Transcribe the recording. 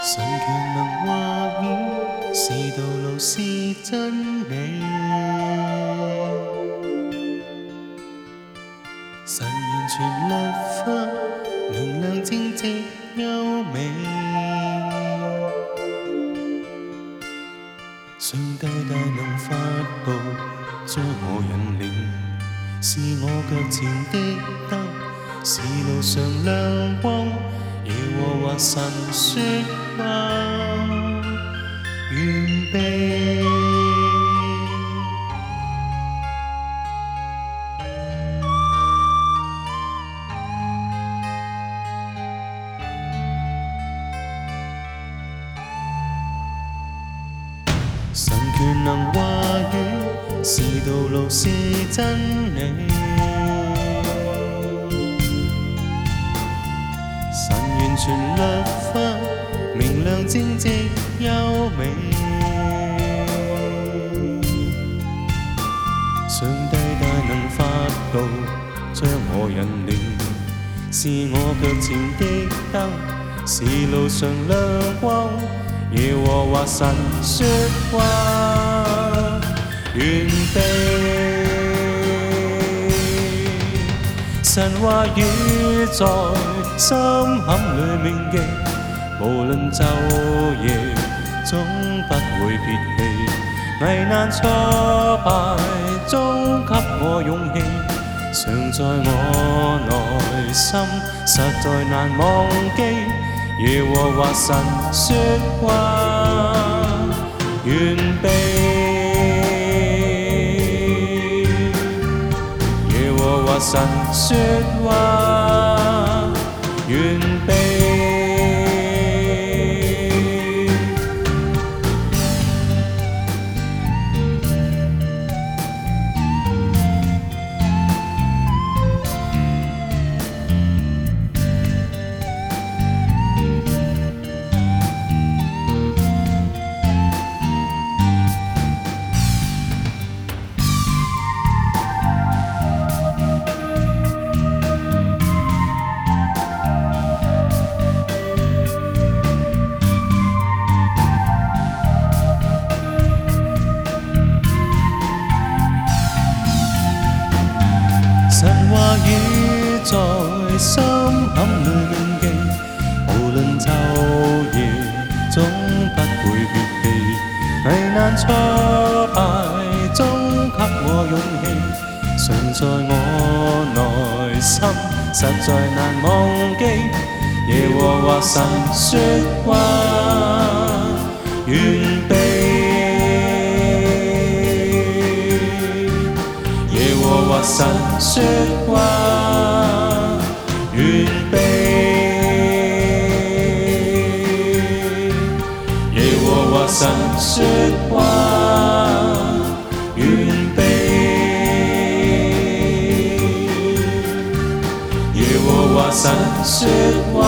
神强能化险，是道路是真理。神完全立法，明亮正直优美。上帝大能发布，将我引领，是我脚前的灯，是路上亮光。你和华神说话，完备。神权能话语，是道路，是真理。全律法，明亮、正直、优美。上帝大能发怒，将我引领，是我脚前的灯，是路上亮光。耶和华神说话，原地。神话语在心坎里铭记，无论昼夜，总不会撇弃。危难挫败，终给我勇气，常在我内心，实在难忘记。耶和华神说话完备。神說話。雨在心坎里銘記，無論晝夜總不會缺棄。危難挫敗終給我勇氣，常在我內心，實在難忘記。耶和華神説話。神说话，愿悲。耶和华神说话，愿悲。耶和华神说话。